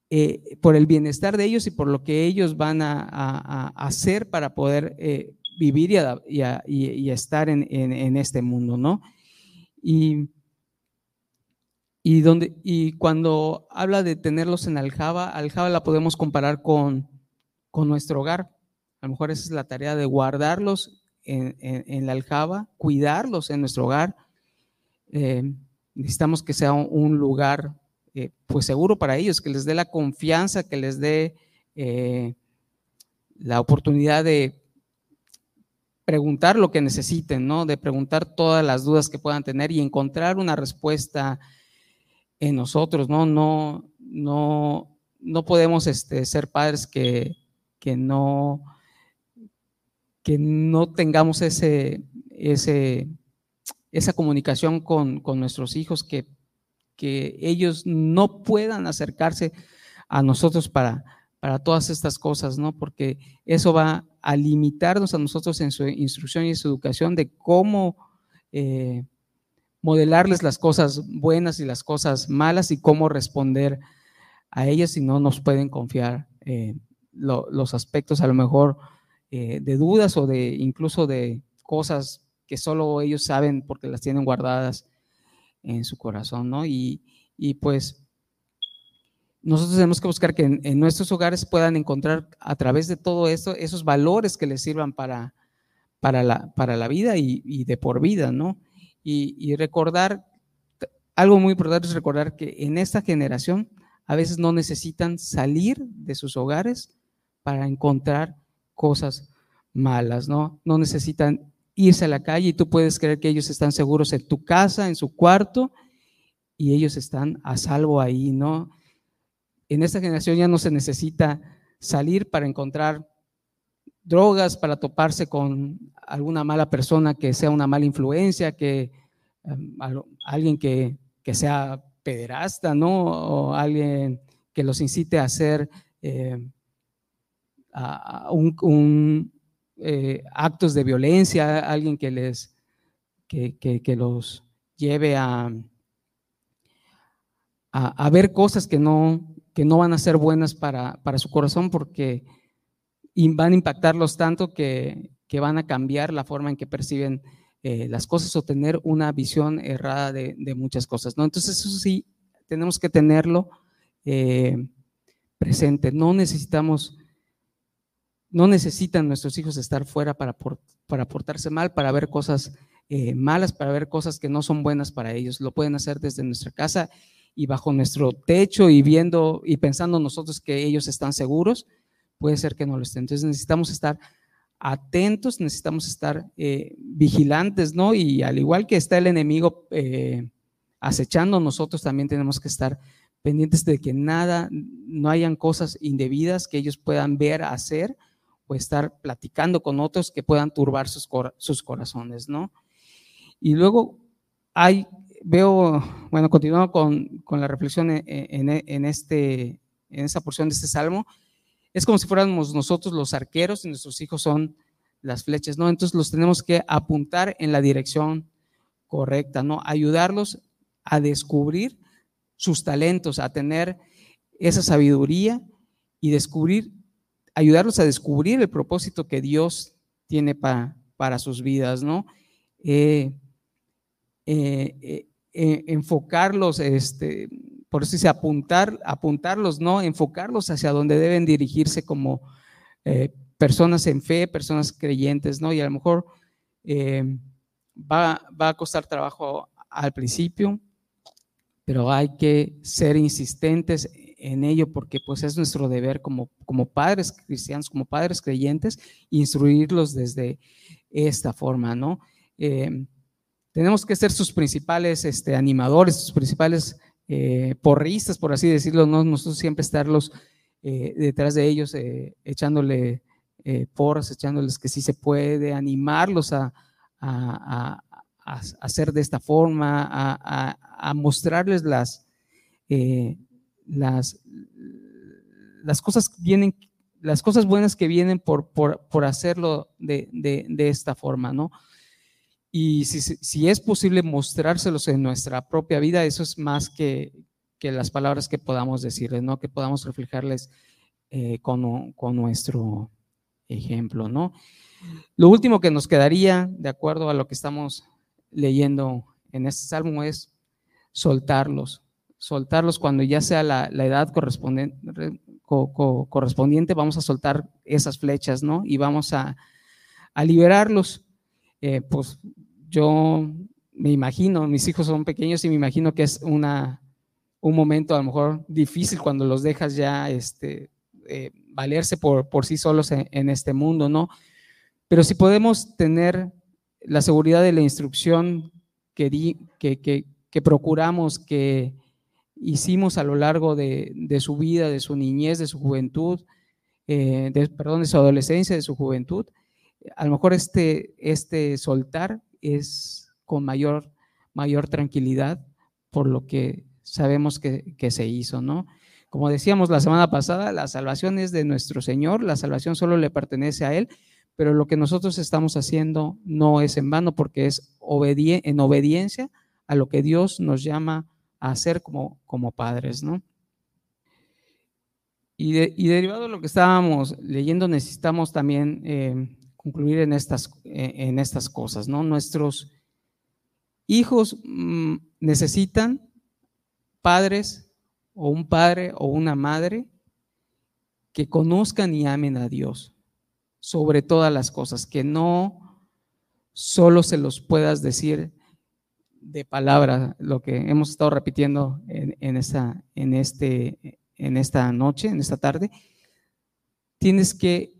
eh, por el bienestar de ellos y por lo que ellos van a, hacer para poder eh, vivir y, estar en, este mundo, ¿no? Y cuando habla de tenerlos en aljaba, aljaba la podemos comparar con, con nuestro hogar. A lo mejor esa es la tarea de guardarlos en, en, la aljaba, cuidarlos en nuestro hogar. Eh, necesitamos que sea un, lugar eh, pues seguro para ellos, que les dé la confianza, que les dé la oportunidad de preguntar lo que necesiten, ¿no? De preguntar todas las dudas que puedan tener y encontrar una respuesta en nosotros, ¿no? No, no, no podemos este, ser padres que, que, no, que no tengamos ese, ese, esa comunicación con, con nuestros hijos, que, que ellos no puedan acercarse a nosotros para, para todas estas cosas, ¿no? Porque eso va a limitarnos a nosotros en su instrucción y en su educación de cómo eh, modelarles las cosas buenas y las cosas malas y cómo responder a ellas si no nos pueden confiar los aspectos a lo mejor eh, de dudas o de incluso de cosas que solo ellos saben porque las tienen guardadas en su corazón, ¿no? Y, pues nosotros tenemos que buscar que en, nuestros hogares puedan encontrar a través de todo esto esos valores que les sirvan para, para, la, para la vida y, de por vida, ¿no? Y, recordar, algo muy importante es recordar que en esta generación a veces no necesitan salir de sus hogares para encontrar cosas malas, ¿no? No necesitan irse a la calle y tú puedes creer que ellos están seguros en tu casa, en su cuarto, y ellos están a salvo ahí, ¿no? En esta generación ya no se necesita salir para encontrar drogas, para toparse con alguna mala persona que sea una mala influencia, que em, alguien que, sea pederasta, ¿no? O alguien que los incite a hacer eh, un, eh, actos de violencia, alguien que les que, los lleve a, a, ver cosas que no, que no van a ser buenas para, para su corazón porque van a impactarlos tanto que, que, van a cambiar la forma en que perciben eh, las cosas o tener una visión errada de, muchas cosas. ¿no? Entonces eso sí, tenemos que tenerlo eh, presente. No necesitamos, no necesitan nuestros hijos estar fuera para, para portarse mal, para ver cosas eh, malas, para ver cosas que no son buenas para ellos. Lo pueden hacer desde nuestra casa y bajo nuestro techo y viendo y pensando nosotros que ellos están seguros puede ser que no lo esté. Entonces necesitamos estar atentos, necesitamos estar eh, vigilantes, ¿no? Y al igual que está el enemigo eh, acechando, nosotros también tenemos que estar pendientes de que nada, no hayan cosas indebidas que ellos puedan ver, hacer o estar platicando con otros que puedan turbar sus, sus corazones, ¿no? Y luego hay, veo, bueno, continuando con, con la reflexión en, en, en, este, en esta porción de este salmo, es como si fuéramos nosotros los arqueros y nuestros hijos son las flechas, ¿no? Entonces los tenemos que apuntar en la dirección correcta, ¿no? Ayudarlos a descubrir sus talentos, a tener esa sabiduría y descubrir, ayudarlos a descubrir el propósito que Dios tiene para, para sus vidas, ¿no? Eh, eh, eh, enfocarlos, este, por eso dice apuntar, apuntarlos, ¿no? Enfocarlos hacia donde deben dirigirse como personas en fe, personas creyentes, ¿no? Y a lo mejor eh, va, a costar trabajo al principio, pero hay que ser insistentes en ello porque pues es nuestro deber como, como padres cristianos, como padres creyentes, instruirlos desde esta forma, ¿no? Eh, tenemos que ser sus principales este, animadores, sus principales eh, porristas, por así decirlo, ¿no? nosotros siempre estarlos eh, detrás de ellos, eh, echándole porras, echándoles que sí se puede, animarlos a, hacer de esta forma, a, mostrarles las, las, las cosas vienen, las cosas buenas que vienen por, por, hacerlo de, de, esta forma, ¿no? Y si, es posible mostrárselos en nuestra propia vida, eso es más que, que las palabras que podamos decirles, ¿no? Que podamos reflejarles eh, con, con, nuestro ejemplo, ¿no? Lo último que nos quedaría, de acuerdo a lo que estamos leyendo en este salmo, es soltarlos, soltarlos cuando ya sea la, edad correspondiente, vamos a soltar esas flechas, ¿no? Y vamos a, a liberarlos eh, pues yo me imagino, mis hijos son pequeños y me imagino que es una, un momento a lo mejor difícil cuando los dejas ya este, eh, valerse por, por sí solos en, este mundo, ¿no? Pero si podemos tener la seguridad de la instrucción que, que, que, procuramos, que hicimos a lo largo de, su vida, de su niñez, de su juventud, eh, de, perdón, de su adolescencia, de su juventud, a lo mejor este, este soltar es con mayor, mayor tranquilidad por lo que sabemos que, que se hizo, ¿no? Como decíamos la semana pasada, la salvación es de nuestro Señor, la salvación solo le pertenece a Él, pero lo que nosotros estamos haciendo no es en vano porque es en obediencia a lo que Dios nos llama hacer como, como padres, ¿no? Y, derivado de lo que estábamos leyendo, necesitamos también eh, concluir en estas, en estas cosas, ¿no? Nuestros hijos mm, necesitan padres o un padre o una madre que conozcan y amen a Dios sobre todas las cosas, que no solo se los puedas decir de palabra, lo que hemos estado repitiendo en, esta, en, este, en esta noche, en esta tarde, tienes que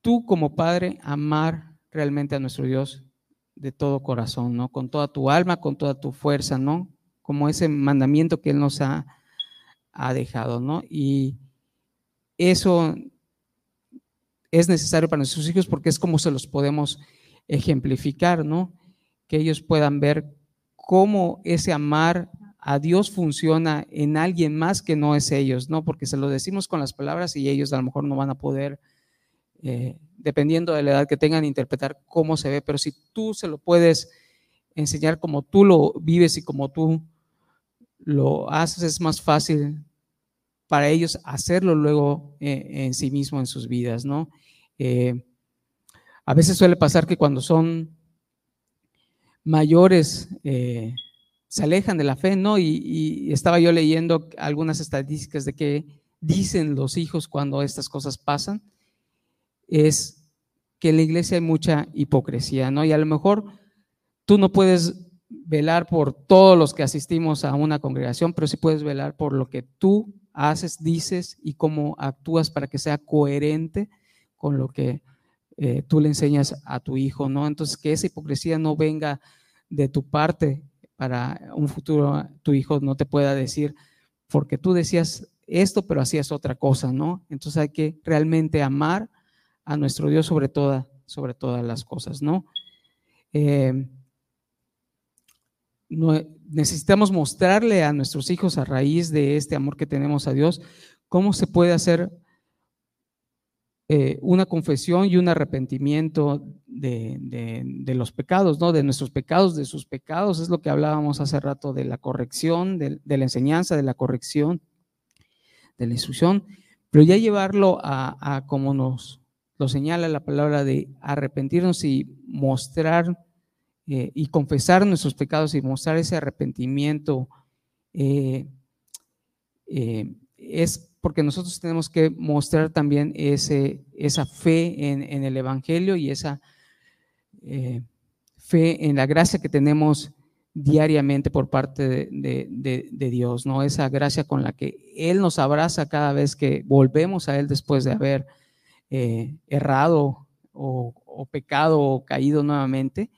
tú como padre amar realmente a nuestro Dios de todo corazón, ¿no? Con toda tu alma, con toda tu fuerza, ¿no? Como ese mandamiento que Él nos ha ha dejado, ¿no? Y eso es necesario para nuestros hijos porque es como se los podemos ejemplificar, ¿no? Que ellos puedan ver cómo ese amar a Dios funciona en alguien más que no es ellos, ¿no? Porque se lo decimos con las palabras y ellos a lo mejor no van a poder, eh, dependiendo de la edad que tengan, interpretar cómo se ve, pero si tú se lo puedes enseñar como tú lo vives y como tú lo haces, es más fácil para ellos hacerlo luego eh, en sí mismo en sus vidas, ¿no? Eh, a veces suele pasar que cuando son mayores eh, se alejan de la fe, ¿no? Y, estaba yo leyendo algunas estadísticas de qué dicen los hijos cuando estas cosas pasan, es que en la iglesia hay mucha hipocresía, ¿no? Y a lo mejor tú no puedes velar por todos los que asistimos a una congregación, pero sí puedes velar por lo que tú haces, dices y cómo actúas para que sea coherente con lo que eh, tú le enseñas a tu hijo, ¿no? Entonces, que esa hipocresía no venga de tu parte para un futuro, tu hijo no te pueda decir, porque tú decías esto, pero hacías otra cosa, ¿no? Entonces hay que realmente amar a nuestro Dios sobre, toda, sobre todas las cosas, ¿no? Eh, necesitamos mostrarle a nuestros hijos a raíz de este amor que tenemos a Dios, cómo se puede hacer eh, una confesión y un arrepentimiento de, los pecados, ¿no? De nuestros pecados, de sus pecados, es lo que hablábamos hace rato de la corrección, de, la enseñanza, de la corrección, de la instrucción, pero ya llevarlo a, como nos lo señala la palabra de arrepentirnos y mostrar eh, y confesar nuestros pecados y mostrar ese arrepentimiento, eh, es porque nosotros tenemos que mostrar también ese, esa fe en, el Evangelio y esa fe en la gracia que tenemos diariamente por parte de, Dios, ¿no? Esa gracia con la que Él nos abraza cada vez que volvemos a Él después de haber errado o, o, pecado o caído nuevamente.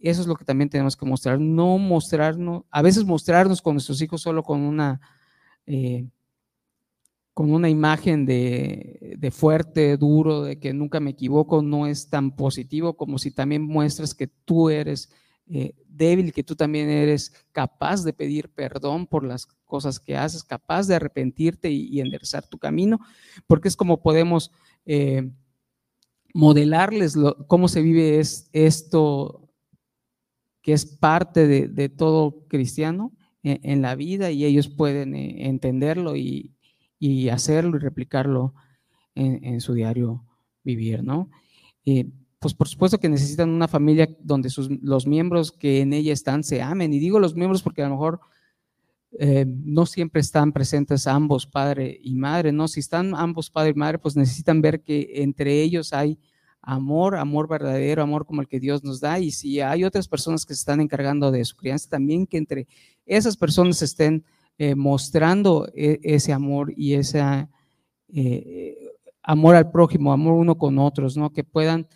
Eso es lo que también tenemos que mostrar. No mostrarnos, a veces mostrarnos con nuestros hijos solo con una, eh, con una imagen de, fuerte, duro, de que nunca me equivoco, no es tan positivo como si también muestras que tú eres eh, débil, que tú también eres capaz de pedir perdón por las cosas que haces, capaz de arrepentirte y, enderezar tu camino, porque es como podemos eh, modelarles cómo se vive es, esto que es parte de, todo cristiano en, la vida y ellos pueden eh, entenderlo y, hacerlo y replicarlo en, su diario vivir, ¿no? pues por supuesto que necesitan una familia donde sus, los miembros que en ella están se amen. Y digo los miembros porque a lo mejor eh, no siempre están presentes ambos, padre y madre, ¿no? Si están ambos padre y madre, pues necesitan ver que entre ellos hay amor, amor verdadero, amor como el que Dios nos da. Y si hay otras personas que se están encargando de su crianza, también que entre esas personas estén eh, mostrando e, ese amor y ese eh, amor al prójimo, amor uno con otros, ¿no? Que puedan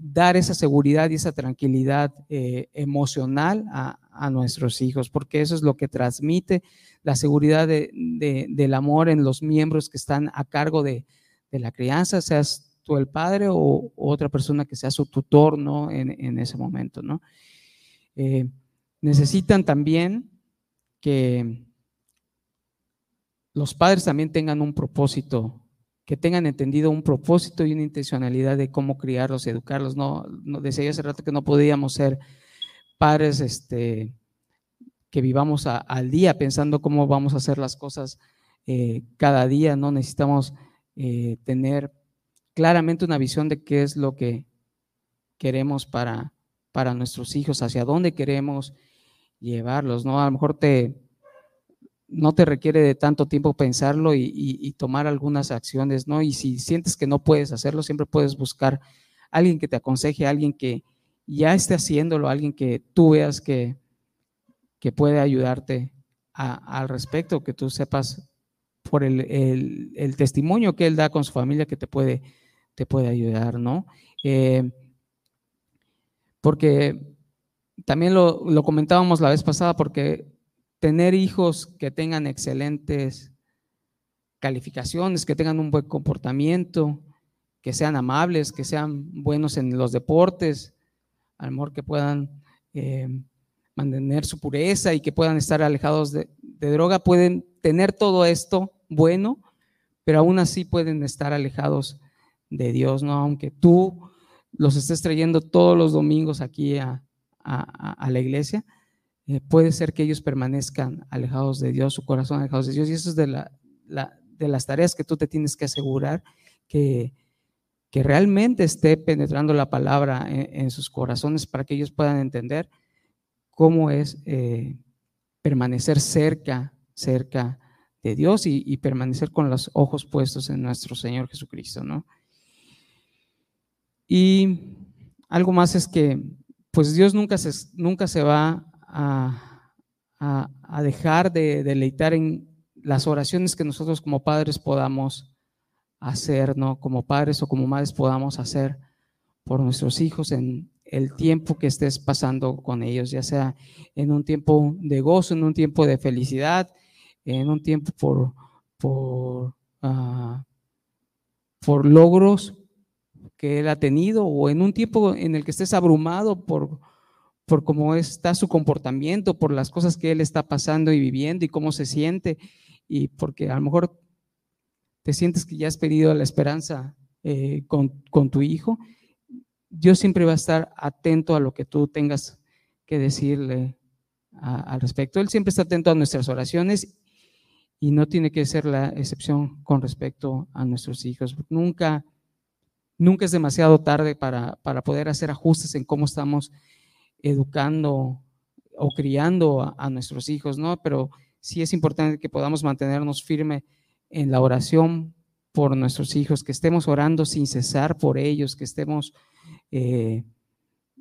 dar esa seguridad y esa tranquilidad emocional a, nuestros hijos, porque eso es lo que transmite la seguridad del amor en los miembros que están a cargo de, la crianza, seas tú el padre o, otra persona que sea su tutor, ¿no? En, en ese momento, ¿no? necesitan también que los padres también tengan un propósito, que tengan entendido un propósito y una intencionalidad de cómo criarlos, educarlos. No, no decía hace rato que no podíamos ser padres este, que vivamos al día pensando cómo vamos a hacer las cosas eh, cada día, ¿no? Necesitamos eh, tener claramente una visión de qué es lo que queremos para, para nuestros hijos, hacia dónde queremos llevarlos, ¿no? A lo mejor te, no te requiere de tanto tiempo pensarlo y, tomar algunas acciones, ¿no? Y si sientes que no puedes hacerlo, siempre puedes buscar alguien que te aconseje, alguien que ya esté haciéndolo, alguien que tú veas que, que puede ayudarte al respecto, que tú sepas por el, testimonio que él da con su familia que te puede, te puede ayudar, ¿no? Eh, porque también lo, comentábamos la vez pasada, porque tener hijos que tengan excelentes calificaciones, que tengan un buen comportamiento, que sean amables, que sean buenos en los deportes, al amor que puedan eh, mantener su pureza y que puedan estar alejados de, droga, pueden tener todo esto bueno, pero aún así pueden estar alejados de Dios, ¿no? Aunque tú los estés trayendo todos los domingos aquí a, a, la iglesia, eh, puede ser que ellos permanezcan alejados de Dios, su corazón alejados de Dios. Y eso es de, la, de las tareas que tú te tienes que asegurar que, que realmente esté penetrando la palabra en, sus corazones para que ellos puedan entender cómo es eh, permanecer cerca, cerca de Dios y, y, permanecer con los ojos puestos en nuestro Señor Jesucristo, ¿no? Y algo más es que pues Dios nunca se, nunca se va a, a, dejar de deleitar en las oraciones que nosotros como padres podamos hacer, ¿no? Como padres o como madres podamos hacer por nuestros hijos en el tiempo que estés pasando con ellos, ya sea en un tiempo de gozo, en un tiempo de felicidad, en un tiempo por, por, ah, por logros, que él ha tenido o en un tiempo en el que estés abrumado por, por cómo está su comportamiento, por las cosas que él está pasando y viviendo y cómo se siente y porque a lo mejor te sientes que ya has perdido la esperanza eh, con, tu hijo, Dios siempre va a estar atento a lo que tú tengas que decirle al respecto. Él siempre está atento a nuestras oraciones y no tiene que ser la excepción con respecto a nuestros hijos. Nunca Nunca es demasiado tarde para, poder hacer ajustes en cómo estamos educando o criando a, nuestros hijos, ¿no? Pero sí es importante que podamos mantenernos firme en la oración por nuestros hijos, que estemos orando sin cesar por ellos, que estemos eh,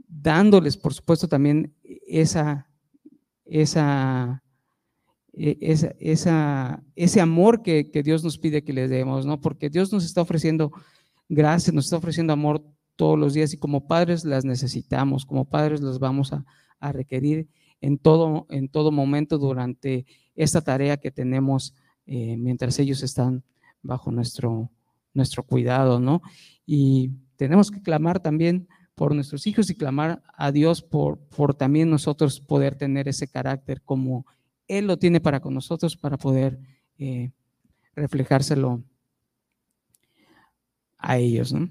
dándoles, por supuesto, también esa, esa, e, esa, ese amor que, que Dios nos pide que les demos, ¿no? Porque Dios nos está ofreciendo gracias, nos está ofreciendo amor todos los días y como padres las necesitamos, como padres los vamos a, requerir en todo, en todo momento durante esta tarea que tenemos eh, mientras ellos están bajo nuestro, nuestro cuidado, ¿no? Y tenemos que clamar también por nuestros hijos y clamar a Dios por, por también nosotros poder tener ese carácter como Él lo tiene para con nosotros, para poder eh, reflejárselo a ellos. ¿no?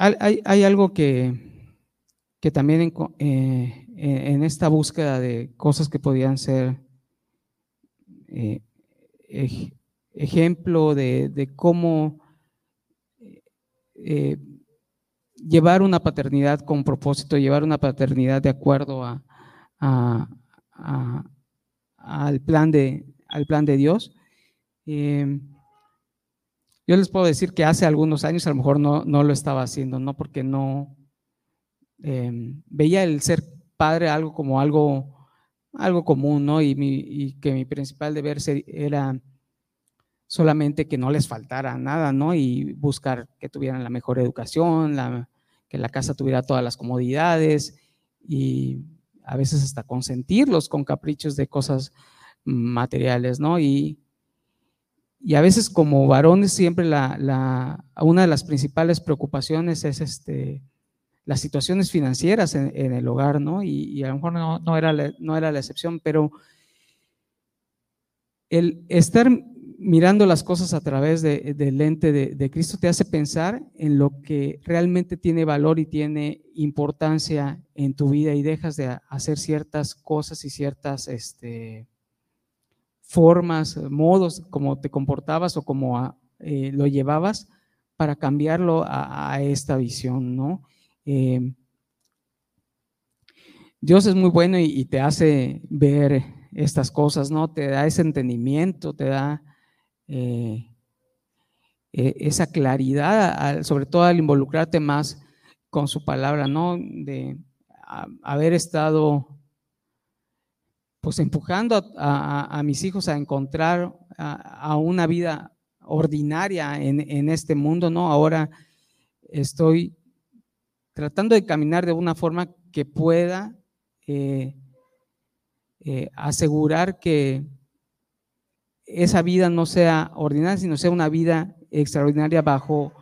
Hay, hay, algo que, que también en, eh, en, esta búsqueda de cosas que podían ser eh, ejemplo de, de cómo eh, llevar una paternidad con propósito, llevar una paternidad de acuerdo a, al, plan de, al plan de Dios. Yo les puedo decir que hace algunos años a lo mejor no, no lo estaba haciendo, no porque no em, veía el ser padre algo como algo algo común, ¿no? Y, y que mi principal deber era solamente que no les faltara nada, ¿no? Y buscar que tuvieran la mejor educación, que la casa tuviera todas las comodidades y a veces hasta consentirlos con caprichos de cosas materiales, ¿no? Y, y a veces como varones siempre la, una de las principales preocupaciones es este, las situaciones financieras en, el hogar, ¿no? Y, a lo mejor no, no, era no era la excepción, pero el estar mirando las cosas a través del lente de, Cristo te hace pensar en lo que realmente tiene valor y tiene importancia en tu vida y dejas de hacer ciertas cosas y ciertas este, formas, modos como te comportabas o como eh, lo llevabas para cambiarlo a, esta visión, ¿no? Eh, Dios es muy bueno y, te hace ver estas cosas, ¿no? Te da ese entendimiento, te da eh, e, esa claridad, sobre todo al involucrarte más con su palabra, ¿no? De haber estado pues empujando a, mis hijos a encontrar a, una vida ordinaria en, este mundo, ¿no? Ahora estoy tratando de caminar de una forma que pueda eh, eh, asegurar que esa vida no sea ordinaria, sino sea una vida extraordinaria bajo,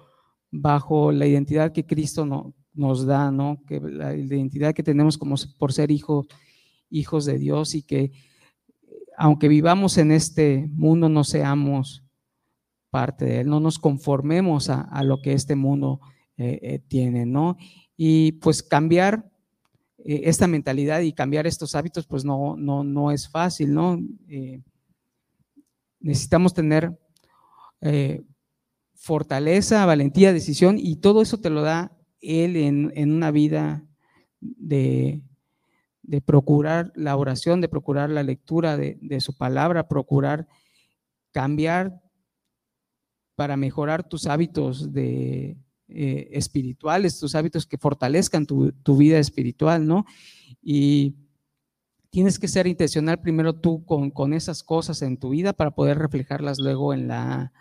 bajo la identidad que Cristo no, nos da, ¿no? Que la identidad que tenemos como por ser hijos, hijos de Dios y que aunque vivamos en este mundo no seamos parte de él, no nos conformemos a, lo que este mundo eh, eh, tiene, ¿no? Y pues cambiar eh, esta mentalidad y cambiar estos hábitos, pues no, no, no es fácil, ¿no? necesitamos tener fortaleza, valentía, decisión y todo eso te lo da Él en, una vida de, procurar la oración, de procurar la lectura de, su palabra, procurar cambiar para mejorar tus hábitos de, eh, espirituales, tus hábitos que fortalezcan tu, tu, vida espiritual, ¿no? Y tienes que ser intencional primero tú con, esas cosas en tu vida para poder reflejarlas luego en la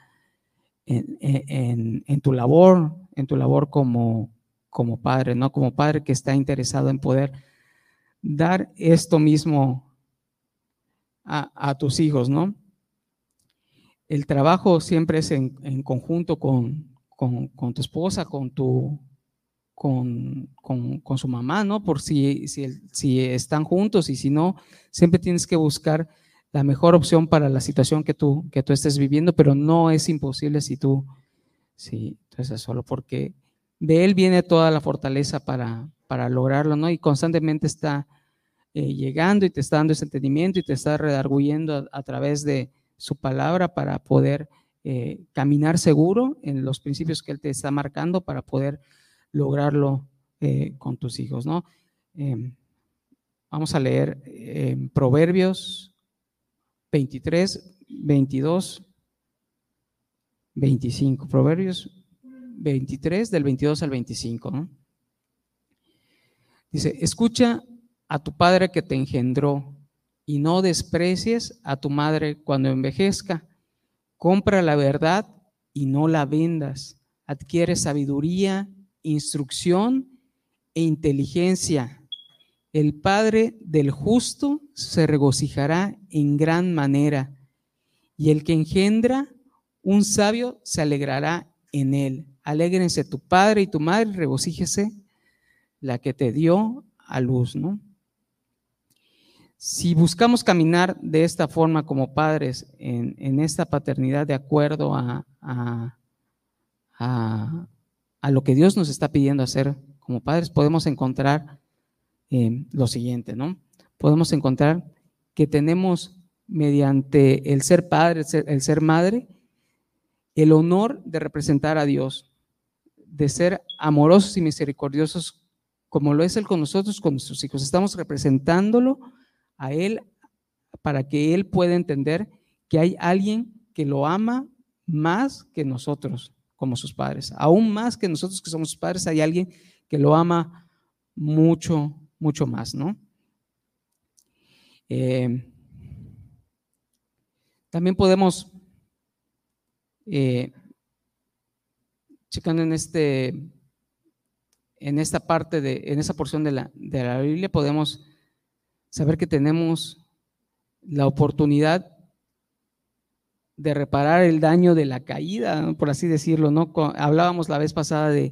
en, tu labor, en tu labor como, como padre, ¿no? Como padre que está interesado en poder dar esto mismo a, tus hijos, ¿no? El trabajo siempre es en, conjunto con, tu esposa, con tu, con, su mamá, ¿no? Por si, si, están juntos y si no, siempre tienes que buscar la mejor opción para la situación que tú, que tú estés viviendo, pero no es imposible si tú, si tú estás solo, porque de él viene toda la fortaleza para, para lograrlo, ¿no? Y constantemente está eh, llegando y te está dando ese entendimiento y te está redarguyendo a, través de su palabra para poder eh, caminar seguro en los principios que él te está marcando para poder lograrlo eh, con tus hijos, ¿no? Em, vamos a leer em, Proverbios 23, 22, 25. Proverbios 23, del 22 al 25, ¿no? Dice, escucha a tu padre que te engendró y no desprecies a tu madre cuando envejezca. Compra la verdad y no la vendas. Adquiere sabiduría instrucción e inteligencia. El Padre del justo se regocijará en gran manera, y el que engendra un sabio se alegrará en él. Alégrense tu padre y tu madre, regocíjese la que te dio a luz, ¿no? Si buscamos caminar de esta forma como padres en, esta paternidad de acuerdo a, a, a lo que Dios nos está pidiendo hacer como padres, podemos encontrar eh, lo siguiente, ¿no? Podemos encontrar que tenemos mediante el ser padre, el ser, madre, el honor de representar a Dios, de ser amorosos y misericordiosos como lo es Él con nosotros, con nuestros hijos. Estamos representándolo a Él para que Él pueda entender que hay alguien que lo ama más que nosotros como sus padres. Aún más que nosotros que somos sus padres, hay alguien que lo ama mucho, mucho más, ¿no? Eh, también podemos, eh, checando en este, en esta parte de, en esa porción de la, de la Biblia, podemos saber que tenemos la oportunidad de reparar el daño de la caída, por así decirlo, ¿no? Hablábamos la vez pasada de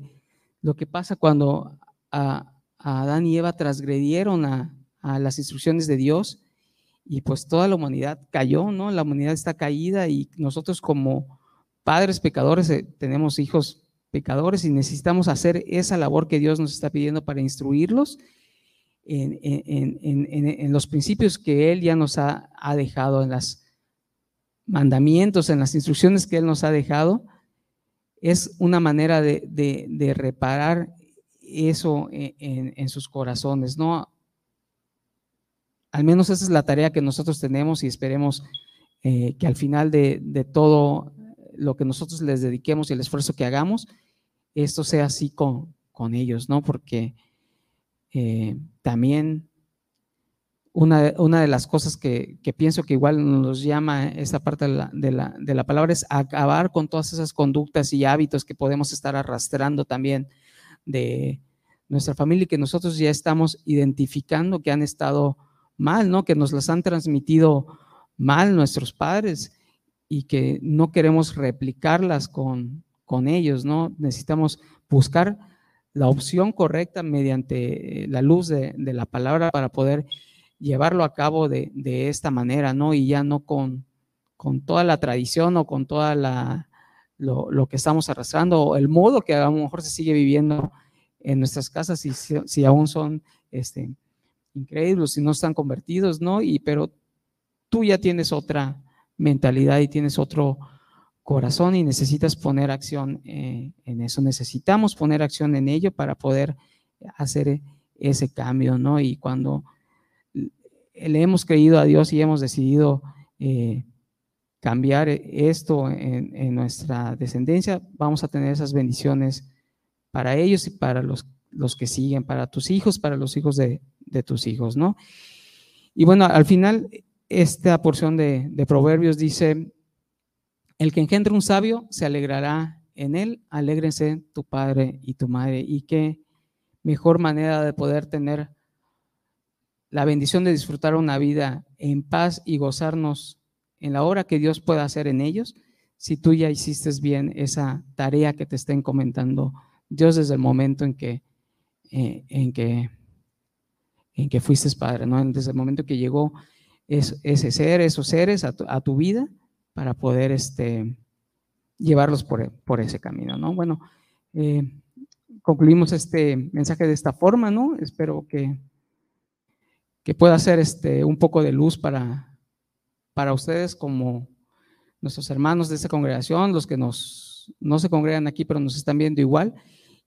lo que pasa cuando a, Adán y Eva transgredieron a, las instrucciones de Dios y pues toda la humanidad cayó, ¿no? La humanidad está caída y nosotros como padres pecadores eh, tenemos hijos pecadores y necesitamos hacer esa labor que Dios nos está pidiendo para instruirlos en, los principios que Él ya nos ha, dejado en las mandamientos, en las instrucciones que Él nos ha dejado, es una manera de, reparar eso en, sus corazones, ¿no? Al menos esa es la tarea que nosotros tenemos y esperemos eh, que al final de, todo lo que nosotros les dediquemos y el esfuerzo que hagamos, esto sea así con, con ellos, ¿no? Porque eh, también una, una, de las cosas que, pienso que igual nos llama esta parte de la, palabra es acabar con todas esas conductas y hábitos que podemos estar arrastrando también de nuestra familia y que nosotros ya estamos identificando que han estado mal, ¿no? Que nos las han transmitido mal nuestros padres y que no queremos replicarlas con, con ellos, ¿no? Necesitamos buscar la opción correcta mediante la luz de, la palabra para poder llevarlo a cabo de, esta manera, ¿no? Y ya no con, con toda la tradición o con toda la, lo, que estamos arrastrando o el modo que a lo mejor se sigue viviendo en nuestras casas y si, aún son este, increíbles, si no están convertidos, ¿no? Y pero tú ya tienes otra mentalidad y tienes otro corazón y necesitas poner acción eh, en eso. Necesitamos poner acción en ello para poder hacer ese cambio, ¿no? Y cuando le hemos creído a Dios y hemos decidido eh, cambiar esto en, nuestra descendencia, vamos a tener esas bendiciones para ellos y para los, los que siguen, para tus hijos, para los hijos de, tus hijos, ¿no? Y bueno, al final, esta porción de, de Proverbios dice, el que engendra un sabio se alegrará en él, alégrense tu padre y tu madre. Y qué mejor manera de poder tener la bendición de disfrutar una vida en paz y gozarnos en la hora que Dios pueda hacer en ellos, si tú ya hiciste bien esa tarea que te está encomendando Dios desde el momento en que, eh, en que, en que fuiste padre, ¿no? Desde el momento que llegó ese ser, esos seres a tu, vida para poder este, llevarlos por, por, ese camino, ¿no? Bueno, eh, concluimos este mensaje de esta forma, ¿no? Espero que que pueda ser este, un poco de luz para, para ustedes como nuestros hermanos de esta congregación, los que nos, no se congregan aquí, pero nos están viendo igual,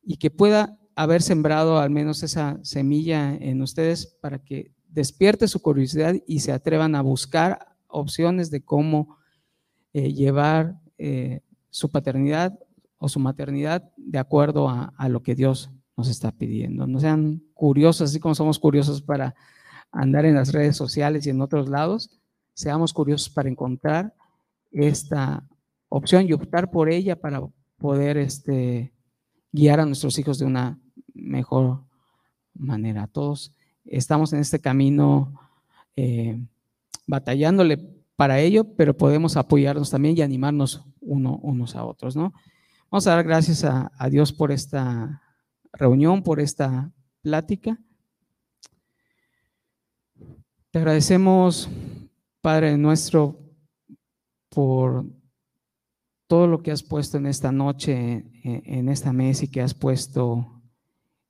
y que pueda haber sembrado al menos esa semilla en ustedes para que despierte su curiosidad y se atrevan a buscar opciones de cómo eh, llevar eh, su paternidad o su maternidad de acuerdo a, lo que Dios nos está pidiendo. No sean curiosos, así como somos curiosos para andar en las redes sociales y en otros lados, seamos curiosos para encontrar esta opción y optar por ella para poder este, guiar a nuestros hijos de una mejor manera. Todos estamos en este camino eh, batallándole para ello, pero podemos apoyarnos también y animarnos uno, unos a otros, ¿no? Vamos a dar gracias a Dios por esta reunión, por esta plática. Te agradecemos, Padre nuestro, por todo lo que has puesto en esta noche, en esta mesa y que has puesto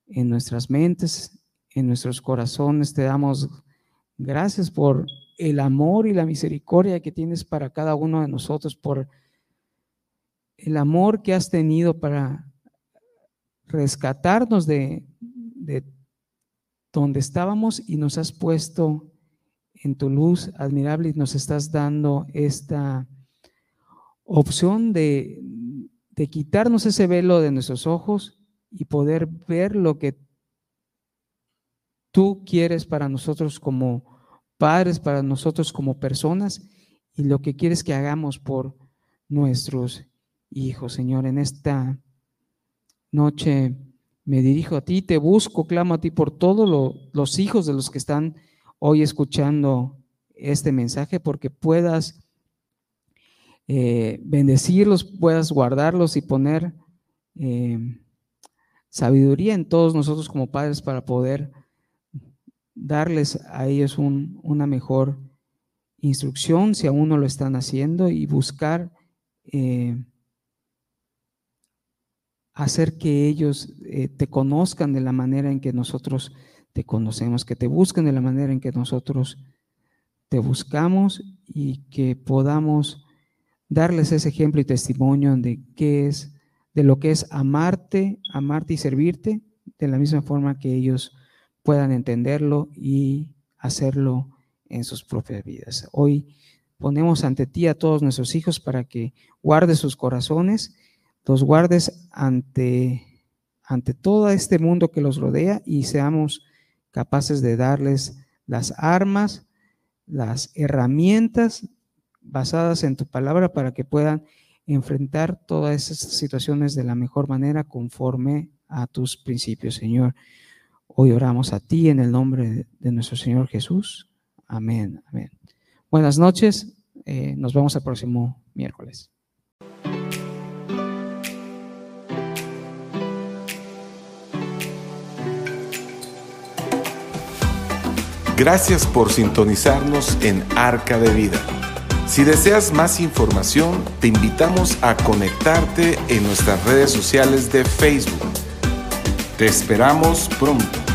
en nuestras mentes, en nuestros corazones. Te damos gracias por el amor y la misericordia que tienes para cada uno de nosotros, por el amor que has tenido para rescatarnos de, de donde estábamos y nos has puesto en tu luz admirable y nos estás dando esta opción de, quitarnos ese velo de nuestros ojos y poder ver lo que tú quieres para nosotros como padres para nosotros como personas y lo que quieres que hagamos por nuestros hijos, Señor. En esta noche me dirijo a ti, te busco, clamo a ti por todos los hijos de los que están hoy escuchando este mensaje, porque puedas eh, bendecirlos, puedas guardarlos y poner eh, sabiduría en todos nosotros como padres para poder darles a ellos una mejor instrucción si aún no lo están haciendo y buscar eh, hacer que ellos eh, te conozcan de la manera en que nosotros te conocemos, que te busquen de la manera en que nosotros te buscamos y que podamos darles ese ejemplo y testimonio de qué es, de lo que es amarte, amarte y servirte, de la misma forma que ellos puedan entenderlo y hacerlo en sus propias vidas. Hoy ponemos ante ti a todos nuestros hijos para que guardes sus corazones, los guardes ante, ante todo este mundo que los rodea y seamos capaces de darles las armas, las herramientas basadas en tu palabra para que puedan enfrentar todas esas situaciones de la mejor manera conforme a tus principios, Señor. Hoy oramos a ti en el nombre de nuestro Señor Jesús. Amén, amén. Buenas noches, eh, nos vemos el próximo miércoles. Gracias por sintonizarnos en Arca de Vida. Si deseas más información, te invitamos a conectarte en nuestras redes sociales de Facebook. Te esperamos pronto.